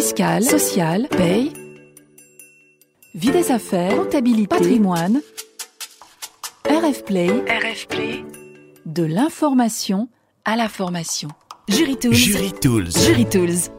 fiscale, sociale, paye, vie des affaires, comptabilité, patrimoine, RF Play, RF Play, de l'information à la formation. Jury Tools. Jury Tools. Jury Tools.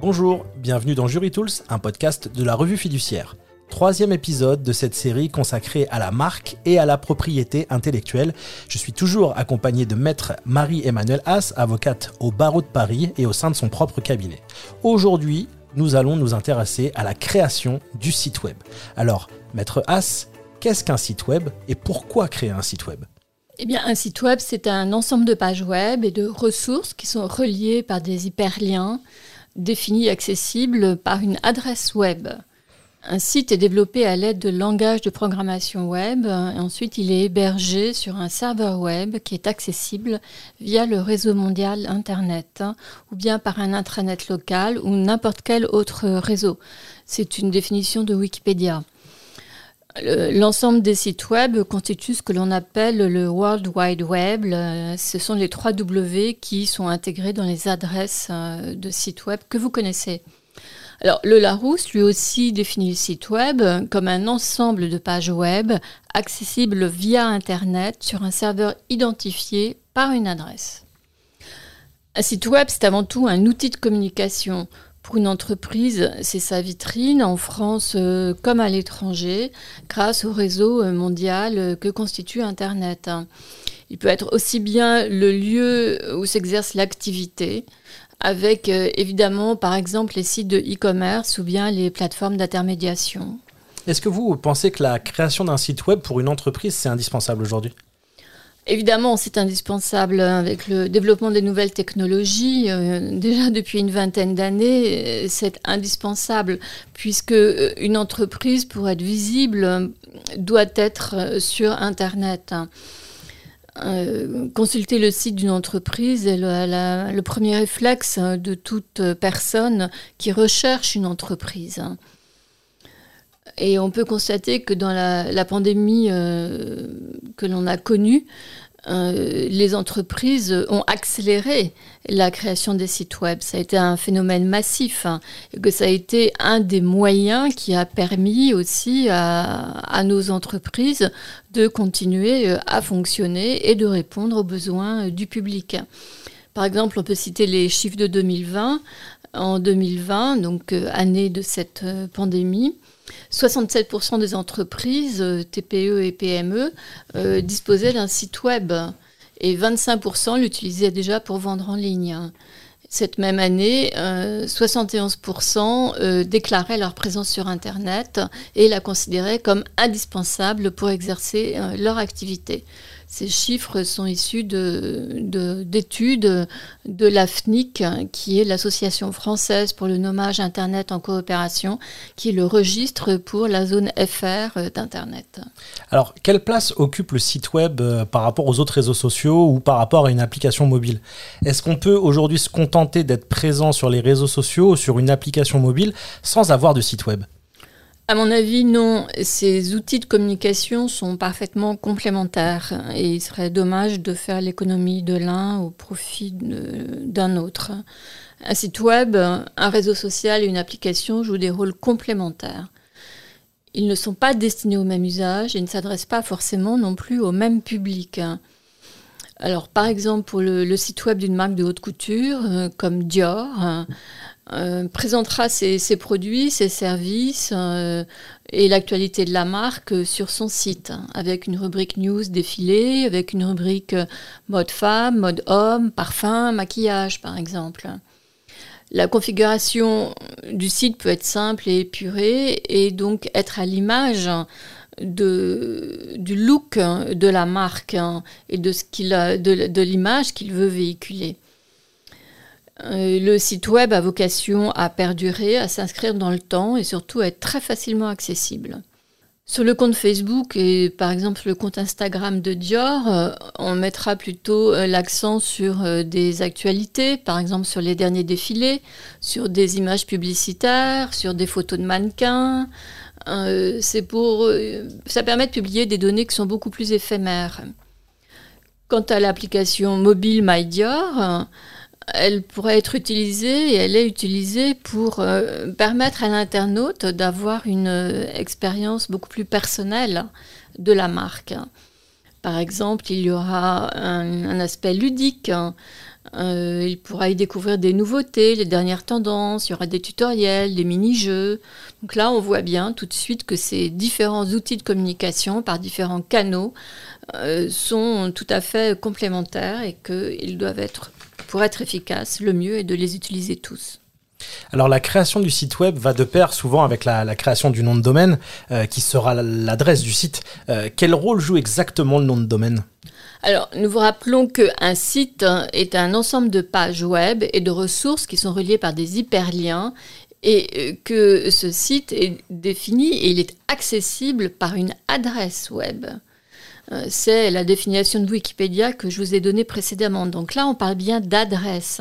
Bonjour, bienvenue dans Jury Tools, un podcast de la revue fiduciaire. Troisième épisode de cette série consacrée à la marque et à la propriété intellectuelle. Je suis toujours accompagné de maître Marie-Emmanuelle Haas, avocate au barreau de Paris et au sein de son propre cabinet. Aujourd'hui, nous allons nous intéresser à la création du site web. Alors, maître Haas, qu'est-ce qu'un site web et pourquoi créer un site web? Eh bien, un site web, c'est un ensemble de pages web et de ressources qui sont reliées par des hyperliens définis et accessibles par une adresse web. Un site est développé à l'aide de langage de programmation web et ensuite il est hébergé sur un serveur web qui est accessible via le réseau mondial Internet ou bien par un intranet local ou n'importe quel autre réseau. C'est une définition de Wikipédia. L'ensemble des sites web constitue ce que l'on appelle le World Wide Web. Ce sont les trois W qui sont intégrés dans les adresses euh, de sites web que vous connaissez. Le Larousse, lui aussi, définit le site web comme un ensemble de pages web accessibles via Internet sur un serveur identifié par une adresse. Un site web, c'est avant tout un outil de communication. Pour une entreprise, c'est sa vitrine en France euh, comme à l'étranger, grâce au réseau euh, mondial euh, que constitue Internet. Il peut être aussi bien le lieu où s'exerce l'activité, avec euh, évidemment par exemple les sites de e-commerce ou bien les plateformes d'intermédiation. Est-ce que vous pensez que la création d'un site web pour une entreprise, c'est indispensable aujourd'hui? Évidemment, c'est indispensable avec le développement des nouvelles technologies. Euh, déjà depuis une vingtaine d'années, euh, c'est indispensable puisque une entreprise, pour être visible, doit être sur Internet. Euh, consulter le site d'une entreprise est le, premier réflexe de toute personne qui recherche une entreprise. Et on peut constater que dans la, pandémie euh, que l'on a connue, euh, les entreprises ont accéléré la création des sites web. Ça a été un phénomène massif hein, et que ça a été un des moyens qui a permis aussi à, nos entreprises de continuer euh, à fonctionner et de répondre aux besoins euh, du public. Par exemple, on peut citer les chiffres de 2020. En 2020, donc année de cette pandémie, 67% des entreprises, euh, TPE et PME, euh, disposaient d'un site web et 25% l'utilisaient déjà pour vendre en ligne. Cette même année, 71% euh, déclaraient leur présence sur Internet et la considéraient comme indispensable pour exercer leur activité. Ces chiffres sont issus d'études de, d'études de l'AFNIC, qui est l'Association française pour le nommage Internet en coopération, qui est le registre pour la zone FR d'Internet. Alors, quelle place occupe le site web euh, par rapport aux autres réseaux sociaux ou par rapport à une application mobile? Est-ce qu'on peut aujourd'hui se contenter d'être présent sur les réseaux sociaux ou sur une application mobile sans avoir de site web? À mon avis, non. Ces outils de communication sont parfaitement complémentaires et il serait dommage de faire l'économie de l'un au profit d'un autre. Un site web, un réseau social et une application jouent des rôles complémentaires. Ils ne sont pas destinés au même usage et ne s'adressent pas forcément non plus au même public. Alors, par exemple, pour le, site web d'une marque de haute couture, euh, comme Dior, présentera ses, produits, ses services euh, et l'actualité de la marque sur son site, avec une rubrique news défilé, avec une rubrique mode femme, mode homme, parfum, maquillage par exemple. La configuration du site peut être simple et épurée et donc être à l'image du look de la marque et ce qu'il de l'image qu'il veut véhiculer. Euh, le site web a vocation à perdurer, à s'inscrire dans le temps et surtout à être très facilement accessible. Sur le compte Facebook et par exemple le compte Instagram de Dior, euh, on mettra plutôt euh, l'accent sur des actualités, par exemple sur les derniers défilés, sur des images publicitaires, sur des photos de mannequins. c'est pour, ça permet de publier des données qui sont beaucoup plus éphémères. Quant à l'application mobile MyDior, elle pourrait être utilisée et elle est utilisée pour euh, permettre à l'internaute d'avoir une euh, expérience beaucoup plus personnelle de la marque. Par exemple, il y aura un, aspect ludique. Euh, il pourra y découvrir des nouveautés, les dernières tendances, il y aura des tutoriels, des mini-jeux. Donc là, on voit bien tout de suite que ces différents outils de communication par différents canaux sont tout à fait complémentaires et qu'ils doivent être pour être efficace, le mieux est de les utiliser tous. Alors la création du site web va de pair souvent avec la, création du nom de domaine, euh, qui sera l'adresse du site. Euh, quel rôle joue exactement le nom de domaine? Alors, nous vous rappelons qu'un site est un ensemble de pages web et de ressources qui sont reliées par des hyperliens et euh, que ce site est défini et il est accessible par une adresse web. Euh, c'est la définition de Wikipédia que je vous ai donnée précédemment. Donc là, on parle bien d'adresse.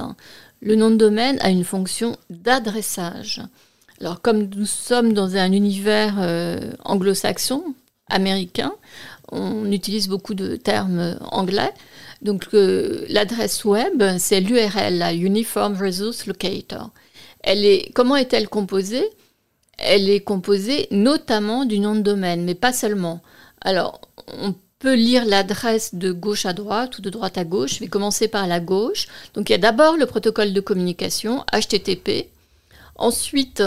Le nom de domaine a une fonction d'adressage. Alors comme nous sommes dans un univers euh, anglo-saxon, américain, on utilise beaucoup de termes anglais. Donc l'adresse web, c'est l'URL, la Uniform Resource Locator. Elle est, comment est-elle composée? Elle est composée notamment du nom de domaine, mais pas seulement. Alors, lire l'adresse de gauche à droite ou de droite à gauche. Je vais commencer par la gauche. Donc il y a d'abord le protocole de communication HTTP. Ensuite,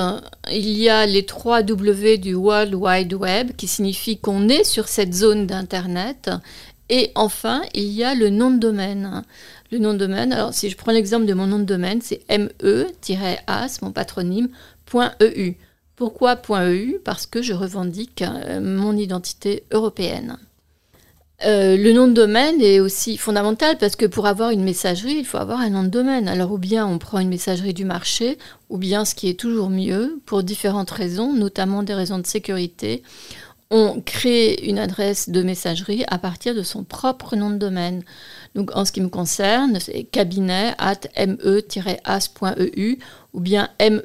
il y a les trois W du World Wide Web qui signifie qu'on est sur cette zone d'Internet. Et enfin, il y a le nom de domaine. Le nom de domaine, alors si je prends l'exemple de mon nom de domaine, c'est me-as, mon patronyme, .eu. Pourquoi .eu Parce que je revendique euh, mon identité européenne. Euh, le nom de domaine est aussi fondamental parce que pour avoir une messagerie, il faut avoir un nom de domaine. Alors ou bien on prend une messagerie du marché, ou bien ce qui est toujours mieux, pour différentes raisons, notamment des raisons de sécurité, on crée une adresse de messagerie à partir de son propre nom de domaine. Donc en ce qui me concerne, c'est cabinet at me-as.eu ou bien meh,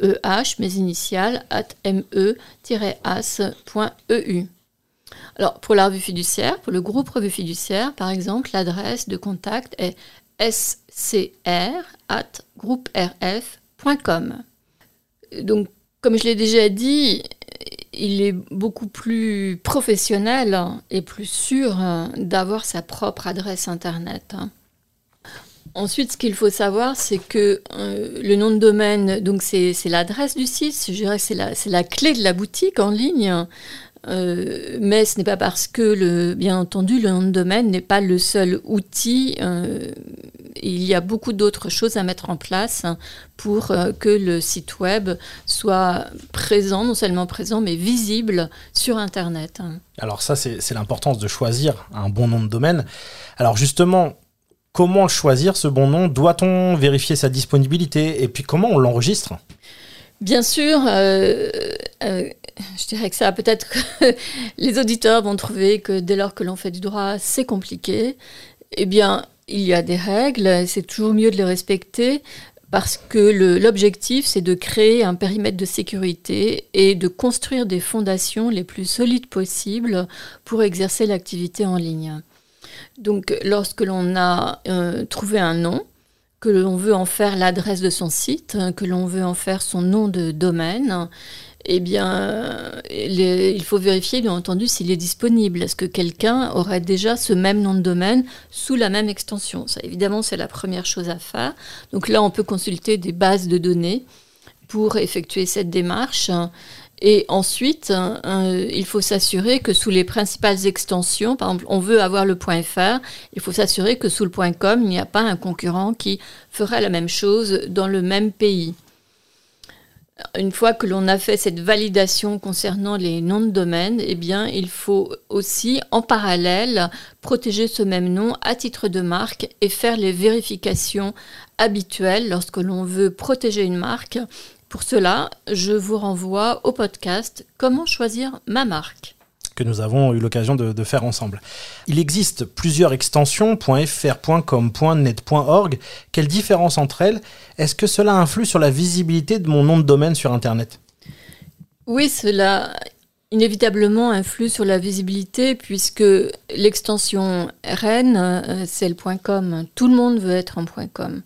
mes initiales, at me-as.eu. Alors, pour la revue fiduciaire, pour le groupe revue fiduciaire, par exemple, l'adresse de contact est scr.grouperf.com. Donc, comme je l'ai déjà dit, il est beaucoup plus professionnel et plus sûr d'avoir sa propre adresse Internet. Ensuite, ce qu'il faut savoir, c'est que euh, le nom de domaine, donc c'est l'adresse du site, je dirais c'est la, la, clé de la boutique en ligne. Euh, mais ce n'est pas parce que, le, bien entendu, le nom de domaine n'est pas le seul outil. Euh, il y a beaucoup d'autres choses à mettre en place pour euh, que le site web soit présent, non seulement présent, mais visible sur Internet. Alors ça, c'est l'importance de choisir un bon nom de domaine. Alors justement, comment choisir ce bon nom? Doit-on vérifier sa disponibilité? Et puis comment on l'enregistre? Bien sûr, je dirais que ça, peut-être que les auditeurs vont trouver que dès lors que l'on fait du droit, c'est compliqué. Eh bien, il y a des règles, c'est toujours mieux de les respecter parce que l'objectif, c'est de créer un périmètre de sécurité et de construire des fondations les plus solides possibles pour exercer l'activité en ligne. Donc, lorsque l'on a euh, trouvé un nom, que l'on veut en faire l'adresse de son site, que l'on veut en faire son nom de domaine, eh bien, il faut vérifier, bien entendu, s'il est disponible. Est-ce que quelqu'un aurait déjà ce même nom de domaine sous la même extension? Ça, évidemment, c'est la première chose à faire. Donc là, on peut consulter des bases de données pour effectuer cette démarche. Et ensuite, euh, il faut s'assurer que sous les principales extensions, par exemple, on veut avoir le .fr, il faut s'assurer que sous le .com, il n'y a pas un concurrent qui ferait la même chose dans le même pays. Une fois que l'on a fait cette validation concernant les noms de domaine, eh bien, il faut aussi, en parallèle, protéger ce même nom à titre de marque et faire les vérifications habituelles lorsque l'on veut protéger une marque. Pour cela, je vous renvoie au podcast Comment choisir ma marque que nous avons eu l'occasion de, faire ensemble. Il existe plusieurs extensions, .fr, .com, .net, .org. Quelle différence entre elles? Est-ce que cela influe sur la visibilité de mon nom de domaine sur Internet? Oui, cela inévitablement influe sur la visibilité puisque l'extension RN, euh, c'est le .com. Tout le monde veut être en .com.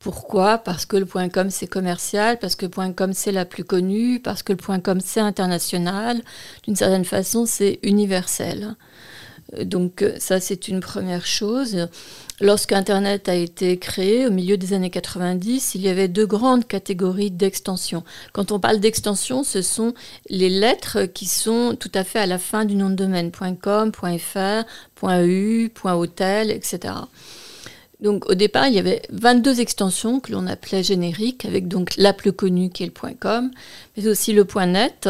Pourquoi? Parce que le .com c'est commercial, parce que le .com c'est la plus connue, parce que le .com c'est international. D'une certaine façon, c'est universel. Euh, donc euh, ça, c'est une première chose. Lorsque Internet a été créé au milieu des années 90, il y avait deux grandes catégories d'extensions. Quand on parle d'extension, ce sont les lettres qui sont tout à fait à la fin du nom de domaine .fr, .eu, .hotel, etc. Donc au départ, il y avait 22 extensions que l'on appelait génériques, avec donc la plus connue qui est le .com, mais aussi le .net,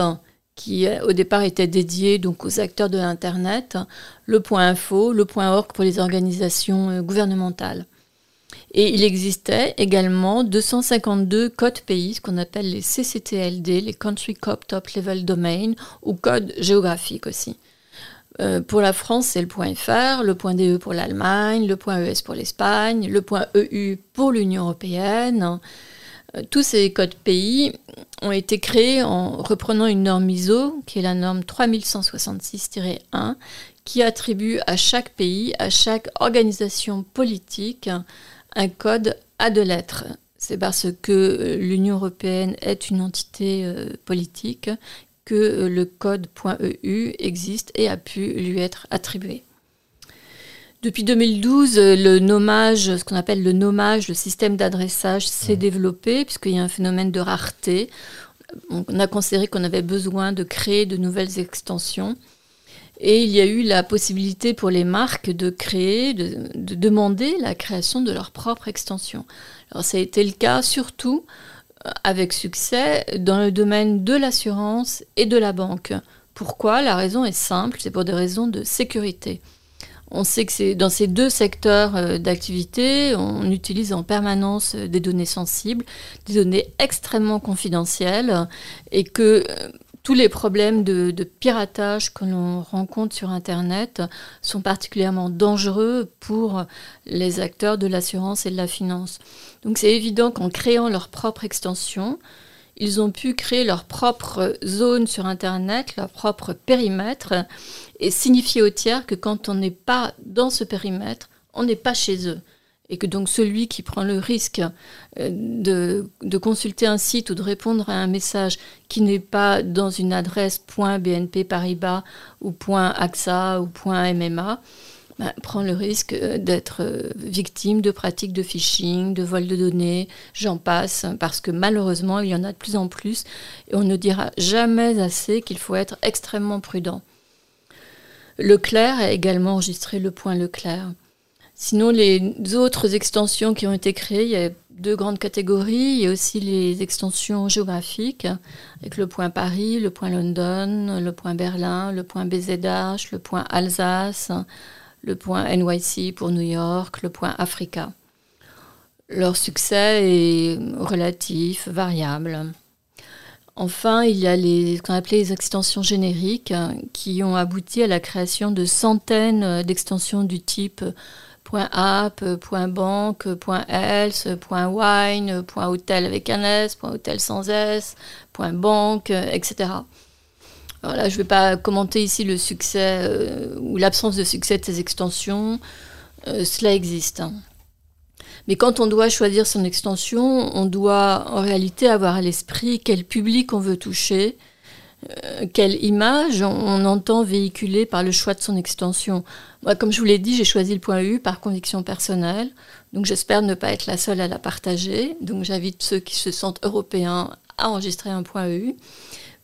qui au départ était dédié donc aux acteurs de l'Internet, le .info, le .org pour les organisations euh, gouvernementales. Et il existait également 252 codes pays, ce qu'on appelle les CCTLD, les Country Code Top Level Domain, ou codes géographiques aussi. Euh, pour la France, c'est le .fr, le .de pour l'Allemagne, le .es pour l'Espagne, le .eu pour l'Union européenne. Euh, tous ces codes pays ont été créés en reprenant une norme ISO, qui est la norme 3166-1, qui attribue à chaque pays, à chaque organisation politique, un code à deux lettres. C'est parce que l'Union européenne est une entité euh, politique que euh, le code.eu existe et a pu lui être attribué. Depuis 2012, euh, le nommage, ce qu'on appelle le nommage, le système d'adressage s'est développé puisqu'il y a un phénomène de rareté. On a considéré qu'on avait besoin de créer de nouvelles extensions. Et il y a eu la possibilité pour les marques de créer, de, de demander la création de leur propre extension. Alors ça a été le cas surtout avec succès dans le domaine de l'assurance et de la banque. Pourquoi? La raison est simple, c'est pour des raisons de sécurité. On sait que dans ces deux secteurs euh, d'activité, on utilise en permanence euh, des données sensibles, des données extrêmement confidentielles, et que euh, tous les problèmes de, piratage que l'on rencontre sur Internet sont particulièrement dangereux pour les acteurs de l'assurance et de la finance. Donc c'est évident qu'en créant leur propre extension, ils ont pu créer leur propre zone sur Internet, leur propre périmètre, et signifier aux tiers que quand on n'est pas dans ce périmètre, on n'est pas chez eux et que donc celui qui prend le risque euh, de, consulter un site ou de répondre à un message qui n'est pas dans une adresse .bnp Paribas ou .axa ou .mma ben, prend le risque euh, d'être euh, victime de pratiques de phishing, de vol de données, j'en passe, parce que malheureusement, il y en a de plus en plus, et on ne dira jamais assez qu'il faut être extrêmement prudent. Leclerc a également enregistré le point Leclerc. Sinon, les autres extensions qui ont été créées, il y a deux grandes catégories. Il y a aussi les extensions géographiques, avec le point Paris, le point London, le point Berlin, le point BZH, le point Alsace, le point NYC pour New York, le point Africa. Leur succès est relatif, variable. Enfin, il y a ce qu'on appelait les extensions génériques qui ont abouti à la création de centaines d'extensions du type .app, .banque, .else, .wine, .hotel avec un S, .hotel sans S, .banque, etc. Je ne vais pas commenter ici le succès euh, ou l'absence de succès de ces extensions. Euh, cela existe. Hein. Mais quand on doit choisir son extension, on doit en réalité avoir à l'esprit quel public on veut toucher, euh, quelle image on, entend véhiculer par le choix de son extension. Moi, comme je vous l'ai dit, j'ai choisi le point U par conviction personnelle, donc j'espère ne pas être la seule à la partager. Donc j'invite ceux qui se sentent européens à enregistrer un point U.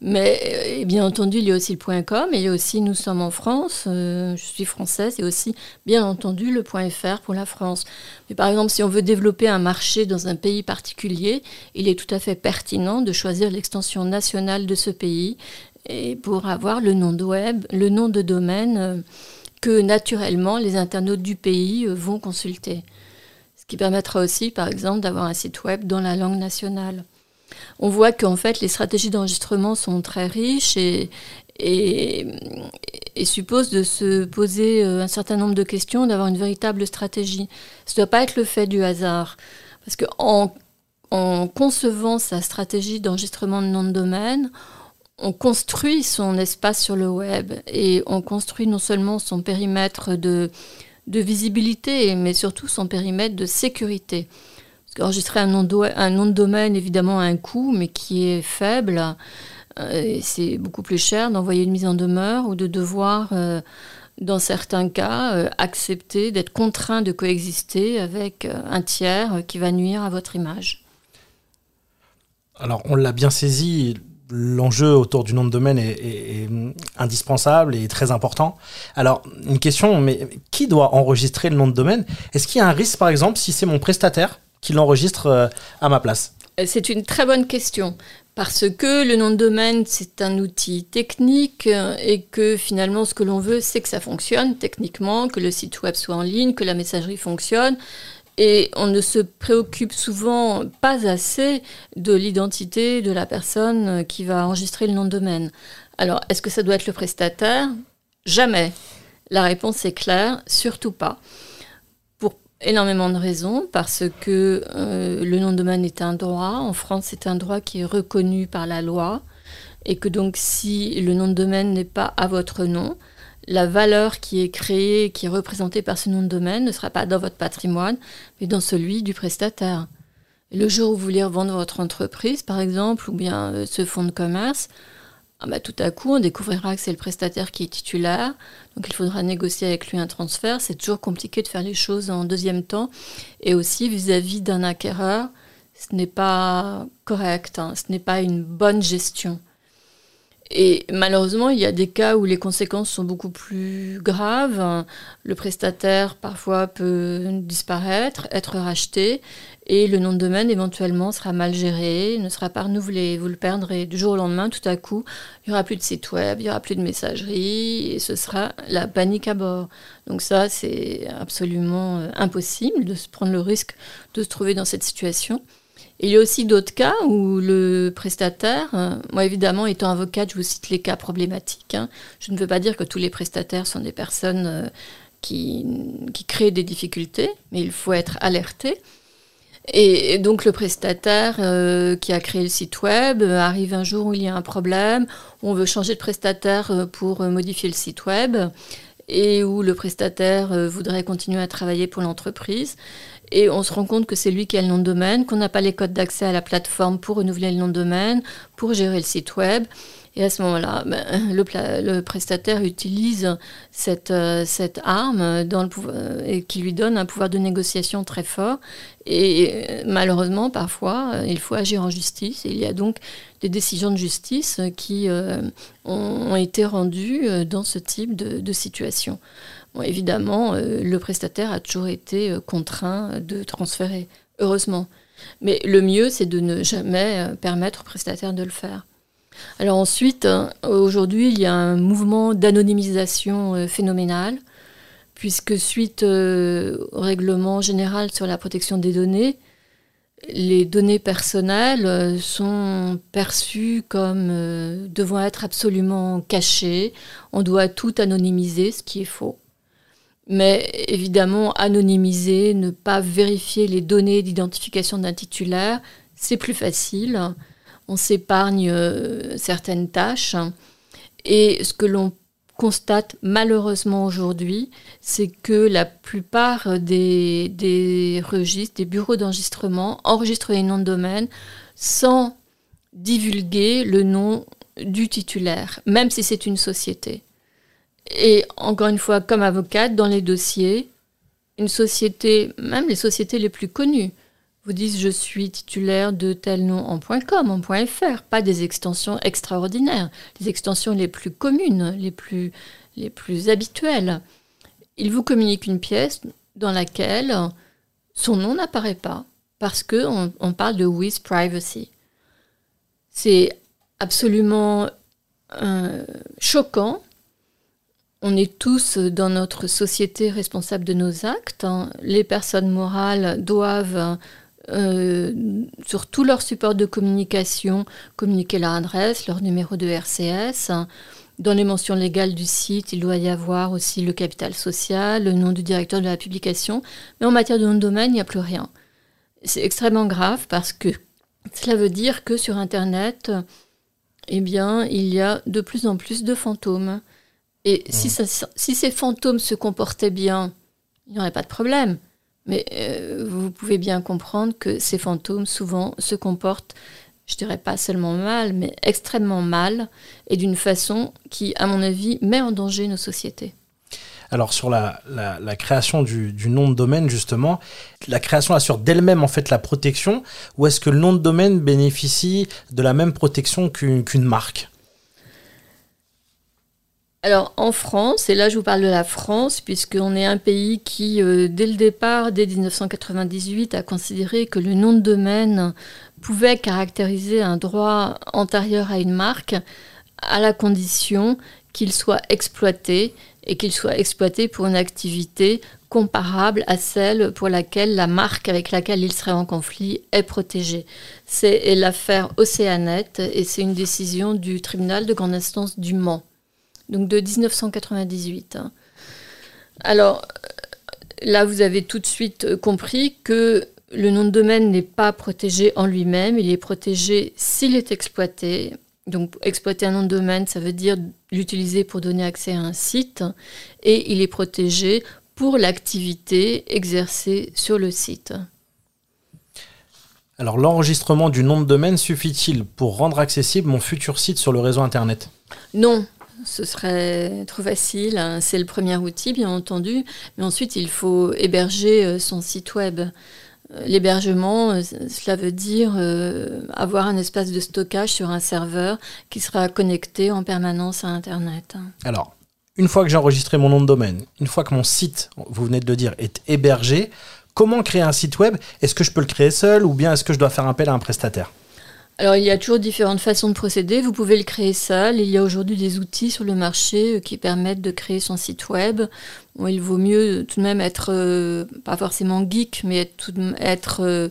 Mais bien entendu, il y a aussi le point .com, et il y a aussi Nous sommes en France, euh, je suis française, et aussi bien entendu le point .fr pour la France. Mais par exemple, si on veut développer un marché dans un pays particulier, il est tout à fait pertinent de choisir l'extension nationale de ce pays et pour avoir le nom de web, le nom de domaine euh, que naturellement les internautes du pays euh, vont consulter. Ce qui permettra aussi, par exemple, d'avoir un site web dans la langue nationale on voit qu'en fait les stratégies d'enregistrement sont très riches et, supposent de se poser euh, un certain nombre de questions, d'avoir une véritable stratégie. Ce ne doit pas être le fait du hasard. Parce qu'en en concevant sa stratégie d'enregistrement de nom de domaine, on construit son espace sur le web et on construit non seulement son périmètre de visibilité, mais surtout son périmètre de sécurité Enregistrer un nom, de, domaine, évidemment, a un coût, mais qui est faible. Euh, c'est beaucoup plus cher d'envoyer une mise en demeure ou de devoir, euh, dans certains cas, euh, accepter d'être contraint de coexister avec un tiers qui va nuire à votre image. Alors, on l'a bien saisi, l'enjeu autour du nom de domaine est, indispensable et très important. Alors, une question, mais qui doit enregistrer le nom de domaine? Est-ce qu'il y a un risque, par exemple, si c'est mon prestataire qui l'enregistre à ma place C'est une très bonne question parce que le nom de domaine, c'est un outil technique euh, et que finalement, ce que l'on veut, c'est que ça fonctionne techniquement, que le site web soit en ligne, que la messagerie fonctionne. Et on ne se préoccupe souvent pas assez de l'identité de la personne qui va enregistrer le nom de domaine. Alors, est-ce que ça doit être le prestataire? Jamais. La réponse est claire, surtout pas énormément de raisons, parce que euh, le nom de domaine est un droit. En France, c'est un droit qui est reconnu par la loi. Et que donc, si le nom de domaine n'est pas à votre nom, la valeur qui est créée, qui est représentée par ce nom de domaine, ne sera pas dans votre patrimoine, mais dans celui du prestataire. le jour où vous voulez revendre votre entreprise, par exemple, ou bien euh, ce fonds de commerce, ah bah, tout à coup, on découvrira que c'est le prestataire qui est titulaire. Donc il faudra négocier avec lui un transfert. C'est toujours compliqué de faire les choses en deuxième temps. Et aussi vis-à-vis d'un acquéreur, ce n'est pas correct, hein. ce n'est pas une bonne gestion. Et malheureusement, il y a des cas où les conséquences sont beaucoup plus graves. Le prestataire parfois peut disparaître, être racheté, et le nom de domaine éventuellement sera mal géré, ne sera pas renouvelé. Vous le perdrez du jour au lendemain, tout à coup. Il n'y aura plus de site web, il n'y aura plus de messagerie, et ce sera la panique à bord. Donc ça, c'est absolument euh, impossible de se prendre le risque de se trouver dans cette situation il y a aussi d'autres cas où le prestataire, euh, moi évidemment étant avocate, je vous cite les cas problématiques. Hein. Je ne veux pas dire que tous les prestataires sont des personnes euh, qui, créent des difficultés, mais il faut être alerté. Et, donc le prestataire euh, qui a créé le site web arrive un jour où il y a un problème, où on veut changer de prestataire pour modifier le site web, et où le prestataire voudrait continuer à travailler pour l'entreprise. Et on se rend compte que c'est lui qui a le nom de domaine, qu'on n'a pas les codes d'accès à la plateforme pour renouveler le nom de domaine, pour gérer le site web. Et à ce moment-là, ben, le, prestataire utilise cette, euh, arme euh, qui lui donne un pouvoir de négociation très fort. Et euh, malheureusement, parfois, il faut agir en justice. Il y a donc des décisions de justice qui ont, été rendues dans ce type de situation évidemment, euh, le prestataire a toujours été euh, contraint de transférer, heureusement. Mais le mieux, c'est de ne jamais euh, permettre au prestataire de le faire. Alors ensuite, hein, aujourd'hui, il y a un mouvement d'anonymisation phénoménal, puisque suite au règlement général sur la protection des données, les données personnelles sont perçues comme devant être absolument cachées. On doit tout anonymiser, ce qui est faux. Mais évidemment, anonymiser, ne pas vérifier les données d'identification d'un titulaire, c'est plus facile. On s'épargne euh, certaines tâches. Et ce que l'on constate malheureusement aujourd'hui, c'est que la plupart des, des registres, des bureaux d'enregistrement enregistrent les noms de domaine sans divulguer le nom du titulaire, même si c'est une société. Et encore une fois, comme avocate, dans les dossiers, une société, même les sociétés les plus connues, vous disent je suis titulaire de tel nom en .com, en .fr, pas des extensions extraordinaires, les extensions les plus communes, les plus, les plus habituelles. Ils vous communiquent une pièce dans laquelle son nom n'apparaît pas parce qu'on on parle de with privacy. C'est absolument euh, choquant on est tous dans notre société responsables de nos actes. Hein. Les personnes morales doivent, euh, sur tous leurs supports de communication, communiquer leur adresse, leur numéro de RCS. Dans les mentions légales du site, il doit y avoir aussi le capital social, le nom du directeur de la publication. Mais en matière de nom de domaine, il n'y a plus rien. C'est extrêmement grave parce que cela veut dire que sur Internet, eh bien, il y a de plus en plus de fantômes. Et si, si, ces fantômes se comportaient bien, il n'y aurait pas de problème. Mais euh, vous pouvez bien comprendre que ces fantômes souvent se comportent, je dirais pas seulement mal, mais extrêmement mal, et d'une façon qui, à mon avis, met en danger nos sociétés. Alors sur la, création du, nom de domaine, justement, la création assure d'elle-même en fait la protection, ou est-ce que le nom de domaine bénéficie de la même protection qu'une marque? Alors en France, et là je vous parle de la France, puisqu'on est un pays qui, euh, dès le départ, dès 1998, a considéré que le nom de domaine pouvait caractériser un droit antérieur à une marque, à la condition qu'il soit exploité et qu'il soit exploité pour une activité comparable à celle pour laquelle la marque avec laquelle il serait en conflit est protégée. C'est l'affaire Océanette et c'est une décision du tribunal de grande instance du Mans donc de 1998. Hein. Alors là, vous avez tout de suite compris que le nom de domaine n'est pas protégé en lui-même, il est protégé s'il est exploité. Donc exploiter un nom de domaine, ça veut dire l'utiliser pour donner accès à un site, et il est protégé pour l'activité exercée sur le site. Alors l'enregistrement du nom de domaine suffit-il pour rendre accessible mon futur site sur le réseau Internet? Non, ce serait trop facile. Hein. C'est le premier outil, bien entendu. Mais ensuite, il faut héberger euh, son site web. Euh, l'hébergement, euh, cela veut dire avoir un espace de stockage sur un serveur qui sera connecté en permanence à Internet. Hein. Alors, une fois que j'ai enregistré mon nom de domaine, une fois que mon site, vous venez de le dire, est hébergé, comment créer un site web? Est-ce que je peux le créer seul ou bien est-ce que je dois faire appel à un prestataire? Alors, il y a toujours différentes façons de procéder. Vous pouvez le créer seul. Il y a aujourd'hui des outils sur le marché euh, qui permettent de créer son site web. il vaut mieux tout de même être, euh, pas forcément geek, mais être, euh,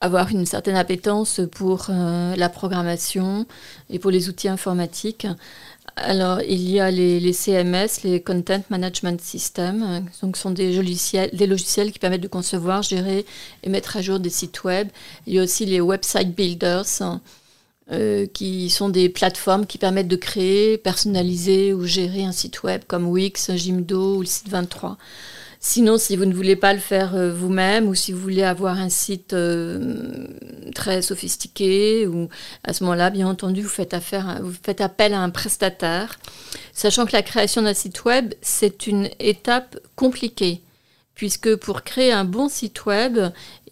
avoir une certaine appétence pour la programmation et pour les outils informatiques. Alors, il y a les, CMS, les Content Management Systems. Donc, ce sont des logiciels, des logiciels qui permettent de concevoir, gérer et mettre à jour des sites web. Il y a aussi les Website Builders, euh, qui sont des plateformes qui permettent de créer, personnaliser ou gérer un site web comme Wix, Jimdo ou le site 23. Sinon, si vous ne voulez pas le faire euh, vous-même ou si vous voulez avoir un site euh, très sophistiqué, ou à ce moment-là, bien entendu, vous faites, affaire, vous faites appel à un prestataire, sachant que la création d'un site web, c'est une étape compliquée puisque pour créer un bon site web,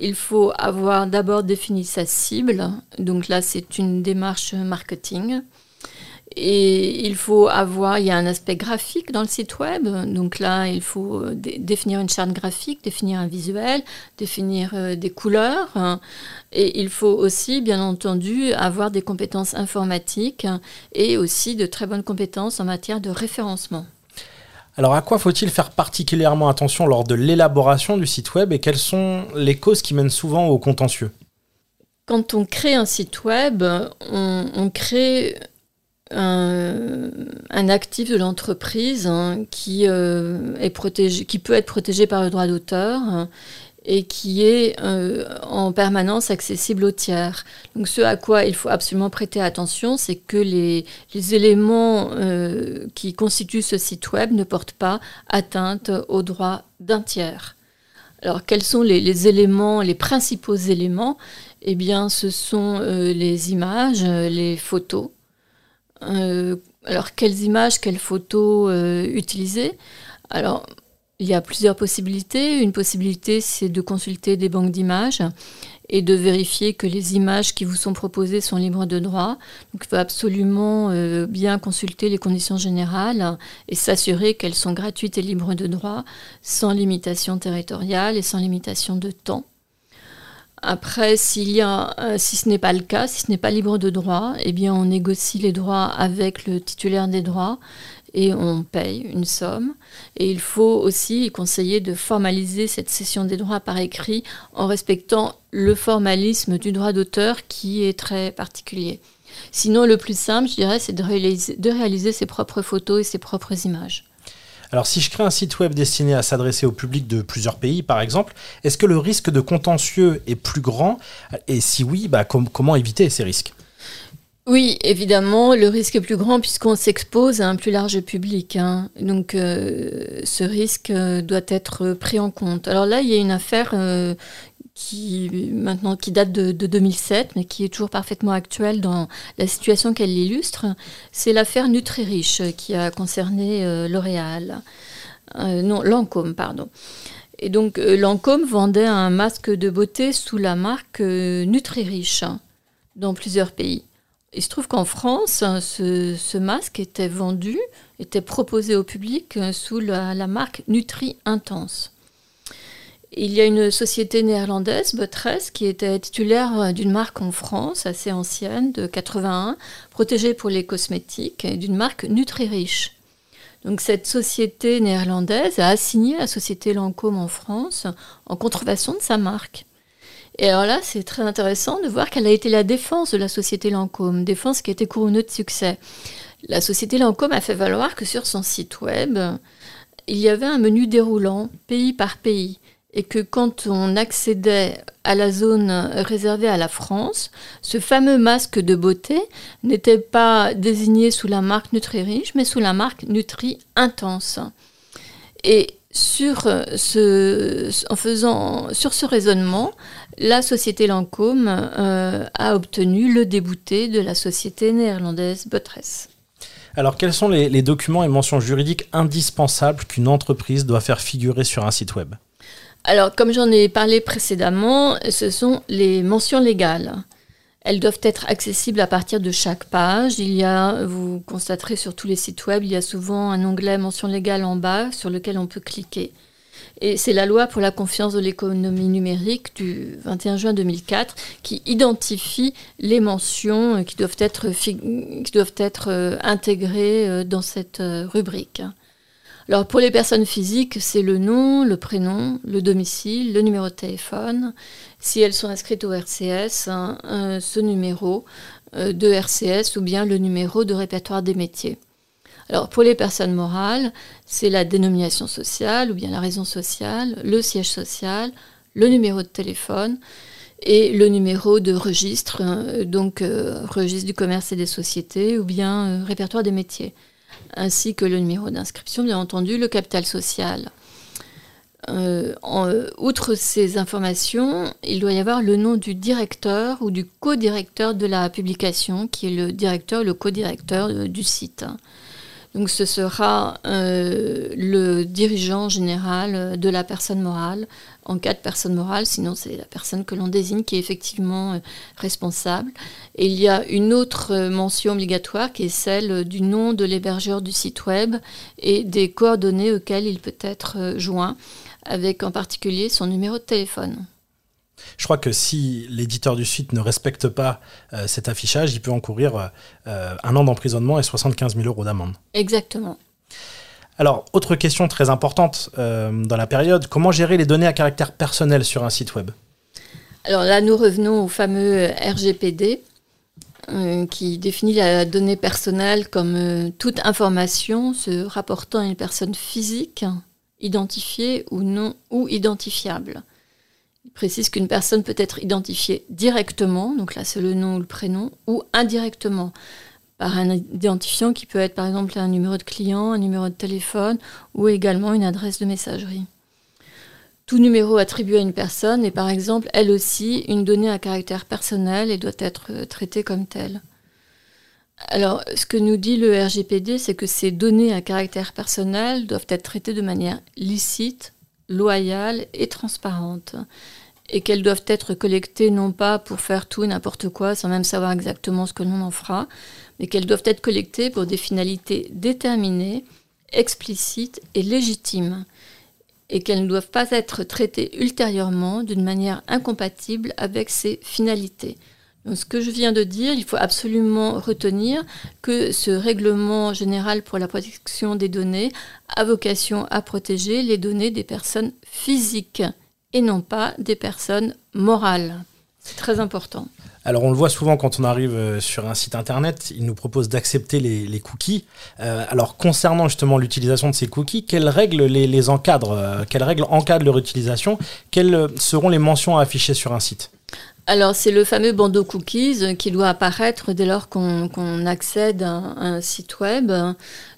il faut avoir d'abord défini sa cible. Donc là, c'est une démarche marketing. Et il faut avoir, il y a un aspect graphique dans le site web. Donc là, il faut euh, définir une charte graphique, définir un visuel, définir euh, des couleurs. Et il faut aussi, bien entendu, avoir des compétences informatiques et aussi de très bonnes compétences en matière de référencement. Alors à quoi faut-il faire particulièrement attention lors de l'élaboration du site web et quelles sont les causes qui mènent souvent au contentieux? Quand on crée un site web, on, on crée un, actif de l'entreprise hein, qui, euh, qui peut être protégé par le droit d'auteur hein, et qui est euh, en permanence accessible aux tiers. Donc ce à quoi il faut absolument prêter attention, c'est que les, éléments euh, qui constituent ce site web ne portent pas atteinte aux droits d'un tiers. Alors quels sont les, éléments, les principaux éléments? Eh bien ce sont les images, les photos, euh, alors, quelles images, quelles photos euh, utiliser? Alors, il y a plusieurs possibilités. Une possibilité, c'est de consulter des banques d'images et de vérifier que les images qui vous sont proposées sont libres de droit. Donc, il faut absolument euh, bien consulter les conditions générales et s'assurer qu'elles sont gratuites et libres de droit, sans limitation territoriale et sans limitation de temps. Après, s'il y a, euh, si ce n'est pas le cas, si ce n'est pas libre de droit, eh bien, on négocie les droits avec le titulaire des droits et on paye une somme. Et il faut aussi conseiller de formaliser cette cession des droits par écrit en respectant le formalisme du droit d'auteur qui est très particulier. Sinon, le plus simple, je dirais, c'est de réaliser, de réaliser ses propres photos et ses propres images. Alors si je crée un site web destiné à s'adresser au public de plusieurs pays, par exemple, est-ce que le risque de contentieux est plus grand? Et si oui, bah, comment éviter ces risques? Oui, évidemment, le risque est plus grand puisqu'on s'expose à un plus large public. Hein. Donc, euh, ce risque euh, doit être pris en compte. Alors là, il y a une affaire euh, qui maintenant qui date de, 2007, mais qui est toujours parfaitement actuelle dans la situation qu'elle illustre. C'est l'affaire Nutri-Riche qui a concerné L'Oréal, non Lancôme, pardon. Et donc, Lancôme vendait un masque de beauté sous la marque Nutri-Riche dans plusieurs pays. Il se trouve qu'en France, hein, ce, masque était vendu, était proposé au public euh, sous la, marque Nutri Intense. Il y a une société néerlandaise, Buttress, qui était titulaire euh, d'une marque en France assez ancienne, de 81, protégée pour les cosmétiques, et d'une marque Nutri-Riche. Donc cette société néerlandaise a assigné la société Lancôme en France en contrefaçon de sa marque. Et alors là, c'est très intéressant de voir quelle a été la défense de la société Lancôme, défense qui a été couronnée de succès. La société Lancôme a fait valoir que sur son site web, il y avait un menu déroulant pays par pays et que quand on accédait à la zone réservée à la France, ce fameux masque de beauté n'était pas désigné sous la marque Nutri-Riche, mais sous la marque Nutri Intense. Et sur euh, ce, en faisant, sur ce raisonnement, la société Lancôme euh, a obtenu le débouté de la société néerlandaise Buttress. Alors, quels sont les, documents et mentions juridiques indispensables qu'une entreprise doit faire figurer sur un site web? Alors, comme j'en ai parlé précédemment, ce sont les mentions légales. Elles doivent être accessibles à partir de chaque page. Il y a, vous constaterez sur tous les sites web, il y a souvent un onglet mention légale en bas sur lequel on peut cliquer. Et c'est la loi pour la confiance de l'économie numérique du 21 juin 2004 qui identifie les mentions qui doivent être, qui doivent être euh, intégrées euh, dans cette euh, rubrique. Alors pour les personnes physiques, c'est le nom, le prénom, le domicile, le numéro de téléphone. Si elles sont inscrites au RCS, hein, euh, ce numéro euh, de RCS ou bien le numéro de répertoire des métiers. Alors pour les personnes morales, c'est la dénomination sociale ou bien la raison sociale, le siège social, le numéro de téléphone et le numéro de registre, hein, donc euh, registre du commerce et des sociétés ou bien répertoire des métiers ainsi que le numéro d'inscription, bien entendu, le capital social. Euh, euh, outre ces informations, il doit y avoir le nom du directeur ou du co-directeur de la publication, qui est le directeur, le co-directeur euh, du site. Donc ce sera euh, le dirigeant général de la personne morale, en cas de personne morale, sinon c'est la personne que l'on désigne qui est effectivement euh, responsable. Et il y a une autre mention obligatoire qui est celle du nom de l'hébergeur du site web et des coordonnées auxquelles il peut être euh, joint, avec en particulier son numéro de téléphone. Je crois que si l'éditeur du site ne respecte pas euh, cet affichage, il peut encourir euh, un an d'emprisonnement et 75 000 euros d'amende. Exactement. Alors, autre question très importante euh, dans la période, comment gérer les données à caractère personnel sur un site web? Alors là, nous revenons au fameux RGPD qui définit la donnée personnelle comme toute information se rapportant à une personne physique, identifiée ou non ou identifiable précise qu'une personne peut être identifiée directement, donc là c'est le nom ou le prénom, ou indirectement par un identifiant qui peut être par exemple un numéro de client, un numéro de téléphone ou également une adresse de messagerie. Tout numéro attribué à une personne est par exemple elle aussi une donnée à caractère personnel et doit être euh, traitée comme telle. Alors, ce que nous dit le RGPD, c'est que ces données à caractère personnel doivent être traitées de manière licite, loyale et transparente et qu'elles doivent être collectées non pas pour faire tout et n'importe quoi sans même savoir exactement ce que l'on en fera, mais qu'elles doivent être collectées pour des finalités déterminées, explicites et légitimes, et qu'elles ne doivent pas être traitées ultérieurement d'une manière incompatible avec ces finalités. Ce que je viens de dire, il faut absolument retenir que ce règlement général pour la protection des données a vocation à protéger les données des personnes physiques et non pas des personnes morales. C'est très important. Alors on le voit souvent quand on arrive euh, sur un site internet, il nous propose d'accepter les, cookies. Euh, alors concernant justement l'utilisation de ces cookies, quelles règles les, encadrent euh, Quelles règles encadrent leur utilisation? Quelles seront les mentions à afficher sur un site? Alors, c'est le fameux bandeau cookies qui doit apparaître dès lors qu'on accède à, un site web.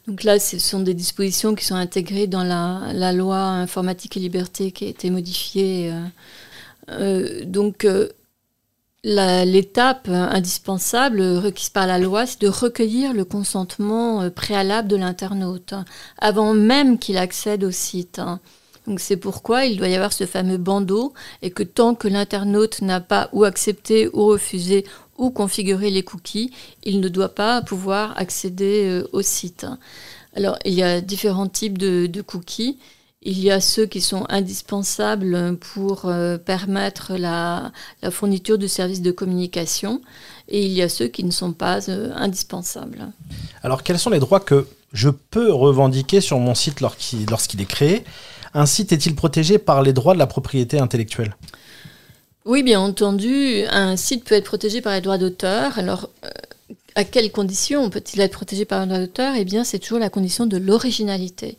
Donc là, ce sont des dispositions qui sont intégrées dans la, loi informatique et liberté qui a été modifiée. Euh, euh, donc, euh, l'étape indispensable requise par la loi, c'est de recueillir le consentement préalable de l'internaute, avant même qu'il accède au site. Donc c'est pourquoi il doit y avoir ce fameux bandeau et que tant que l'internaute n'a pas ou accepté ou refusé ou configuré les cookies, il ne doit pas pouvoir accéder euh, au site. Alors il y a différents types de, cookies. Il y a ceux qui sont indispensables pour euh, permettre la, fourniture de services de communication et il y a ceux qui ne sont pas euh, indispensables. Alors quels sont les droits que je peux revendiquer sur mon site lorsqu'il est créé? Un site est-il protégé par les droits de la propriété intellectuelle? Oui, bien entendu. Un site peut être protégé par les droits d'auteur. Alors, euh, à quelles conditions peut-il être protégé par les droits d'auteur? Eh bien, c'est toujours la condition de l'originalité.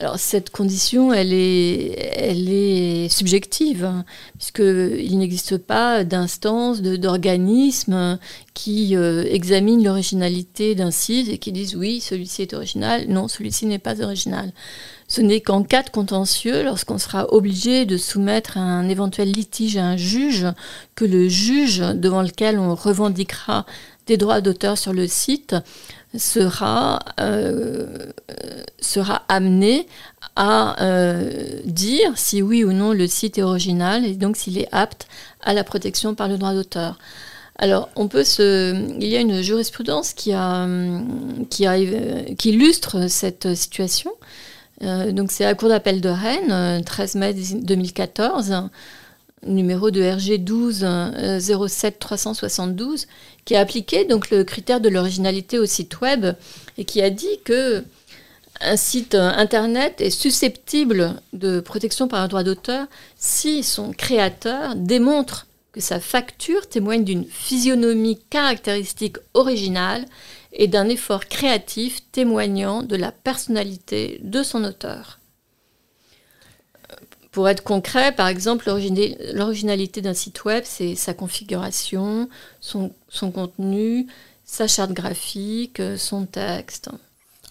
Alors cette condition, elle est, subjective, hein, puisqu'il n'existe pas d'instance, d'organisme qui euh, examine l'originalité d'un site et qui disent oui, celui-ci est original, non, celui-ci n'est pas original. Ce n'est qu'en cas de contentieux, lorsqu'on sera obligé de soumettre un éventuel litige à un juge, que le juge devant lequel on revendiquera des droits d'auteur sur le site sera, euh, amené à euh, dire si oui ou non le site est original et donc s'il est apte à la protection par le droit d'auteur. Alors, on peut se... il y a une jurisprudence qui, qui illustre cette situation. Euh, donc, c'est la Cour d'appel de Rennes, 13 mai 2014, numéro de RG 12 07 372, qui a appliqué donc le critère de l'originalité au site web et qui a dit que un site internet est susceptible de protection par un droit d'auteur si son créateur démontre que sa facture témoigne d'une physionomie caractéristique originale et d'un effort créatif témoignant de la personnalité de son auteur. Pour être concret, par exemple, l'originalité d'un site web, c'est sa configuration, son, contenu, sa charte graphique, son texte.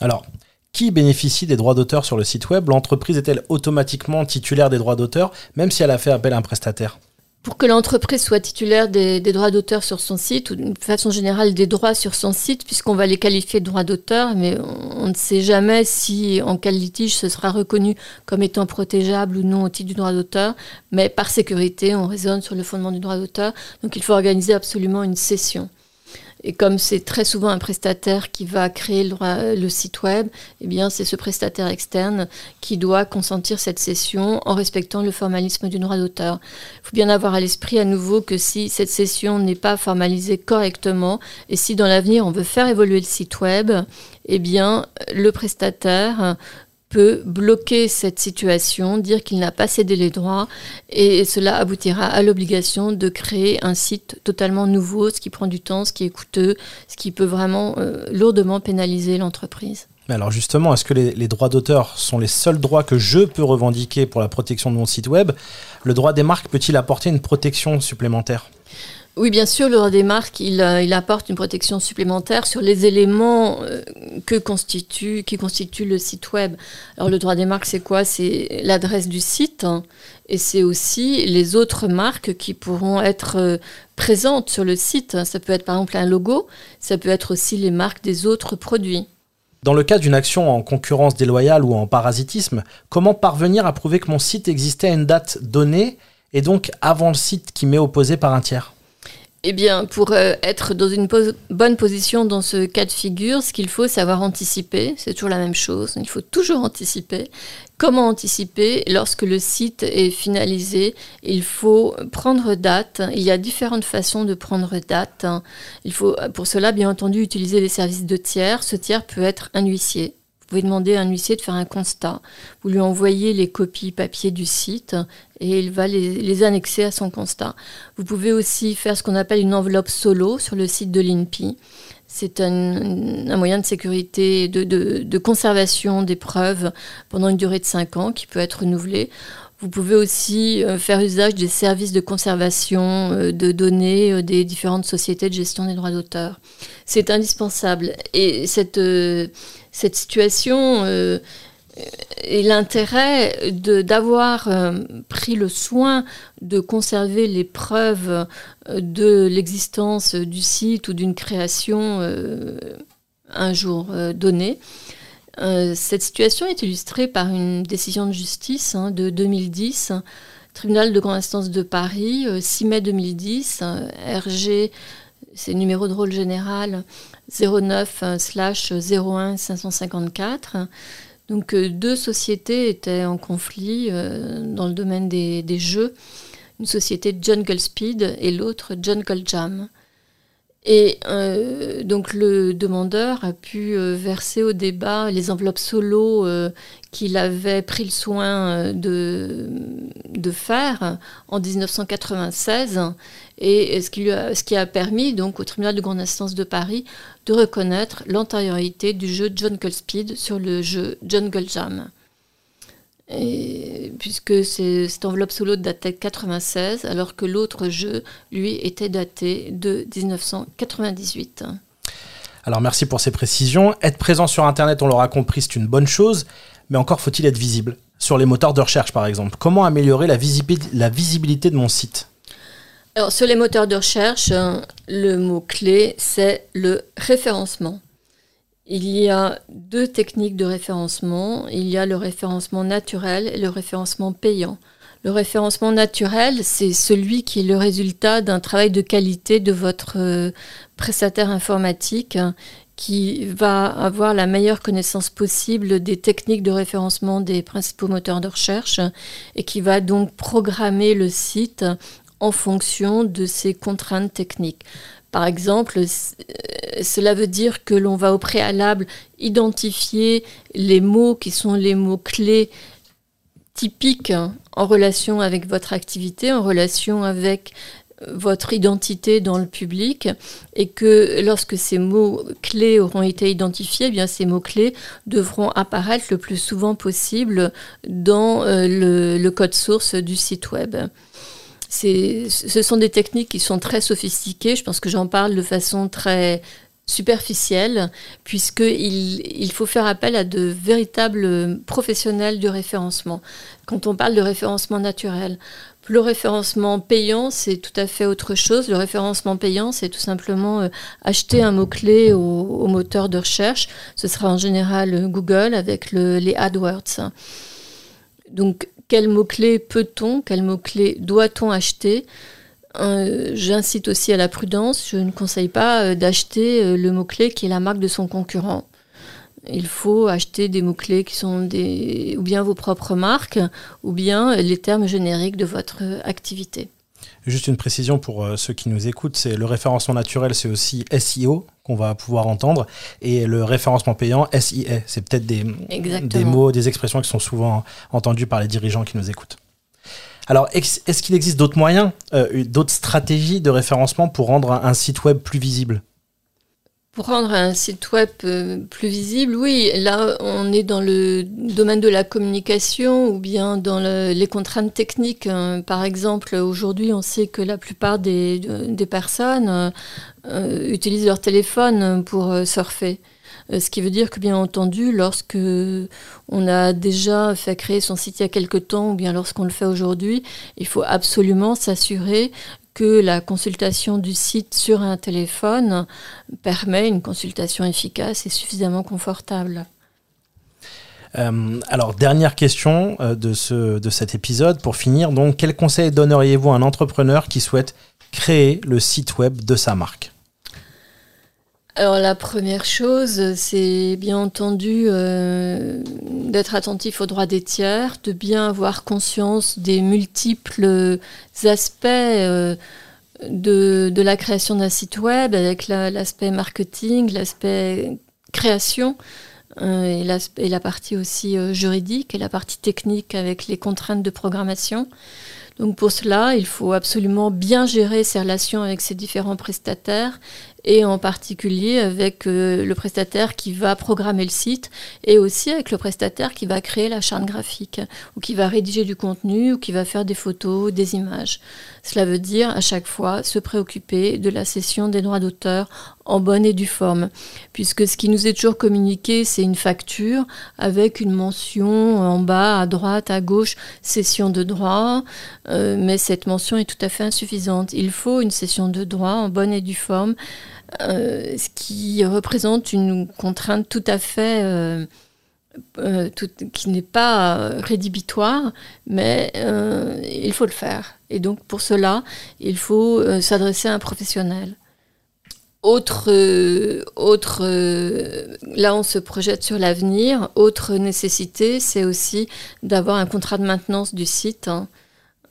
Alors, qui bénéficie des droits d'auteur sur le site web? L'entreprise est-elle automatiquement titulaire des droits d'auteur, même si elle a fait appel à un prestataire? Pour que l'entreprise soit titulaire des, droits d'auteur sur son site, ou de façon générale des droits sur son site, puisqu'on va les qualifier de droits d'auteur, mais on, ne sait jamais si en quel litige ce sera reconnu comme étant protégeable ou non au titre du droit d'auteur, mais par sécurité, on raisonne sur le fondement du droit d'auteur, donc il faut organiser absolument une session. Et comme c'est très souvent un prestataire qui va créer le, site web, eh bien c'est ce prestataire externe qui doit consentir cette session en respectant le formalisme du droit d'auteur. Il faut bien avoir à l'esprit à nouveau que si cette session n'est pas formalisée correctement et si dans l'avenir on veut faire évoluer le site web, eh bien le prestataire bloquer cette situation, dire qu'il n'a pas cédé les droits, et cela aboutira à l'obligation de créer un site totalement nouveau, ce qui prend du temps, ce qui est coûteux, ce qui peut vraiment euh, lourdement pénaliser l'entreprise. Alors justement, est-ce que les, droits d'auteur sont les seuls droits que je peux revendiquer pour la protection de mon site web? Le droit des marques peut-il apporter une protection supplémentaire? Oui, bien sûr, le droit des marques, il, euh, il, apporte une protection supplémentaire sur les éléments euh, que constitue, qui constituent le site web. Alors, le droit des marques, c'est quoi? C'est l'adresse du site hein, et c'est aussi les autres marques qui pourront être euh, présentes sur le site. Ça peut être par exemple un logo, ça peut être aussi les marques des autres produits. Dans le cas d'une action en concurrence déloyale ou en parasitisme, comment parvenir à prouver que mon site existait à une date donnée et donc avant le site qui m'est opposé par un tiers eh bien, pour euh, être dans une bonne position dans ce cas de figure, ce qu'il faut, c'est avoir anticipé. C'est toujours la même chose. Il faut toujours anticiper. Comment anticiper Lorsque le site est finalisé, il faut prendre date. Il y a différentes façons de prendre date. Il faut, pour cela, bien entendu, utiliser les services de tiers. Ce tiers peut être un huissier. Vous pouvez demander à un huissier de faire un constat. Vous lui envoyez les copies papier du site et il va les, annexer à son constat. Vous pouvez aussi faire ce qu'on appelle une enveloppe solo sur le site de l'INPI. C'est un, moyen de sécurité, de, conservation des preuves pendant une durée de 5 ans qui peut être renouvelé. Vous pouvez aussi faire usage des services de conservation de données des différentes sociétés de gestion des droits d'auteur. C'est indispensable. Et cette, cette situation et l'intérêt d'avoir pris le soin de conserver les preuves de l'existence du site ou d'une création un jour euh, donné. Euh, cette situation est illustrée par une décision de justice hein, de 2010, tribunal de grande instance de Paris, 6 euh, mai 2010, RG, c'est numéro de rôle général 09 01 554. Donc deux sociétés étaient en conflit dans le domaine des, jeux. Une société Jungle Speed et l'autre Jungle Jam. Et euh, donc le demandeur a pu euh, verser au débat les enveloppes solo euh, qu'il avait pris le soin de, de faire en 1996 et ce qui, a, permis donc au tribunal de grande instance de Paris de reconnaître l'antériorité du jeu Jungle Speed sur le jeu Jungle Jam puisque cette enveloppe solo datait de 96, alors que l'autre jeu, lui, était daté de 1998. Alors merci pour ces précisions. Être présent sur Internet, on l'aura compris, c'est une bonne chose, mais encore faut-il être visible. Sur les moteurs de recherche, par exemple, comment améliorer la visibilité de mon site? Alors, sur les moteurs de recherche, le mot-clé, c'est le référencement. Il y a deux techniques de référencement. Il y a le référencement naturel et le référencement payant. Le référencement naturel, c'est celui qui est le résultat d'un travail de qualité de votre euh, prestataire informatique qui va avoir la meilleure connaissance possible des techniques de référencement des principaux moteurs de recherche et qui va donc programmer le site en fonction de ces contraintes techniques. Par exemple, euh, cela veut dire que l'on va au préalable identifier les mots qui sont les mots clés typiques en relation avec votre activité, en relation avec votre identité dans le public et que lorsque ces mots clés auront été identifiés, eh bien ces mots clés devront apparaître le plus souvent possible dans euh, le code source du site web ce sont des techniques qui sont très sophistiquées. Je pense que j'en parle de façon très superficielle, puisqu'il il faut faire appel à de véritables professionnels du référencement. Quand on parle de référencement naturel, le référencement payant, c'est tout à fait autre chose. Le référencement payant, c'est tout simplement euh, acheter un mot-clé au, moteur de recherche. Ce sera en général Google avec les AdWords. Donc, quels mots-clés peut-on, quels mots-clés doit-on acheter euh, J'incite aussi à la prudence. Je ne conseille pas euh, d'acheter euh, le mot-clé qui est la marque de son concurrent. Il faut acheter des mots-clés qui sont des, ou bien vos propres marques, ou bien les termes génériques de votre activité. Juste une précision pour euh, ceux qui nous écoutent, c'est le référencement naturel, c'est aussi SEO qu'on va pouvoir entendre, et le référencement payant, SIA. C'est peut-être des, des mots, des expressions qui sont souvent entendus par les dirigeants qui nous écoutent. Alors, est-ce qu'il existe d'autres moyens, euh, d'autres stratégies de référencement pour rendre un site web plus visible? Pour rendre un site web euh, plus visible, oui, là on est dans le domaine de la communication ou bien dans les contraintes techniques. Hein. Par exemple, aujourd'hui on sait que la plupart des, personnes euh, utilisent leur téléphone pour euh, surfer. Ce qui veut dire que, bien entendu, lorsque on a déjà fait créer son site il y a quelque temps, ou bien lorsqu'on le fait aujourd'hui, il faut absolument s'assurer que la consultation du site sur un téléphone permet une consultation efficace et suffisamment confortable. Euh, alors, dernière question euh, de, ce, de cet épisode. Pour finir, donc, quel conseil donneriez-vous à un entrepreneur qui souhaite créer le site web de sa marque? Alors la première chose, c'est bien entendu euh, d'être attentif aux droits des tiers, de bien avoir conscience des multiples aspects euh, de, la création d'un site web, avec l'aspect marketing, l'aspect création. Euh, et, et, la partie aussi juridique et la partie technique avec les contraintes de programmation. Donc pour cela, il faut absolument bien gérer ses relations avec ses différents prestataires et en particulier avec le prestataire qui va programmer le site et aussi avec le prestataire qui va créer la charte graphique ou qui va rédiger du contenu ou qui va faire des photos, des images. Cela veut dire à chaque fois se préoccuper de la cession des droits d'auteur en bonne et due forme, puisque ce qui nous est toujours communiqué, c'est une facture avec une mention en bas, à droite, à gauche, cession de droits, euh, mais cette mention est tout à fait insuffisante. Il faut une cession de droits en bonne et due forme, euh, ce qui représente une contrainte tout à fait... Euh, euh, qui n'est pas rédhibitoire, mais il faut le faire. Et donc pour cela, il faut s'adresser à un professionnel. Autre, autre là on se projette sur l'avenir. Autre nécessité, c'est aussi d'avoir un contrat de maintenance du site. Hein.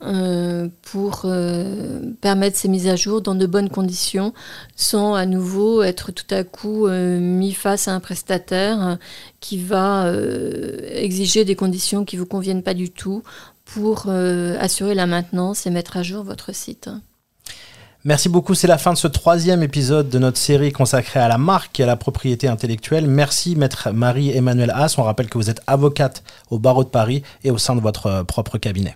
Euh, pour euh, permettre ces mises à jour dans de bonnes conditions, sans à nouveau être tout à coup euh, mis face à un prestataire qui va exiger des conditions qui ne vous conviennent pas du tout pour assurer la maintenance et mettre à jour votre site. Merci beaucoup, c'est la fin de ce troisième épisode de notre série consacrée à la marque et à la propriété intellectuelle. Merci maître Marie-Emmanuelle Haas. On rappelle que vous êtes avocate au barreau de Paris et au sein de votre propre cabinet.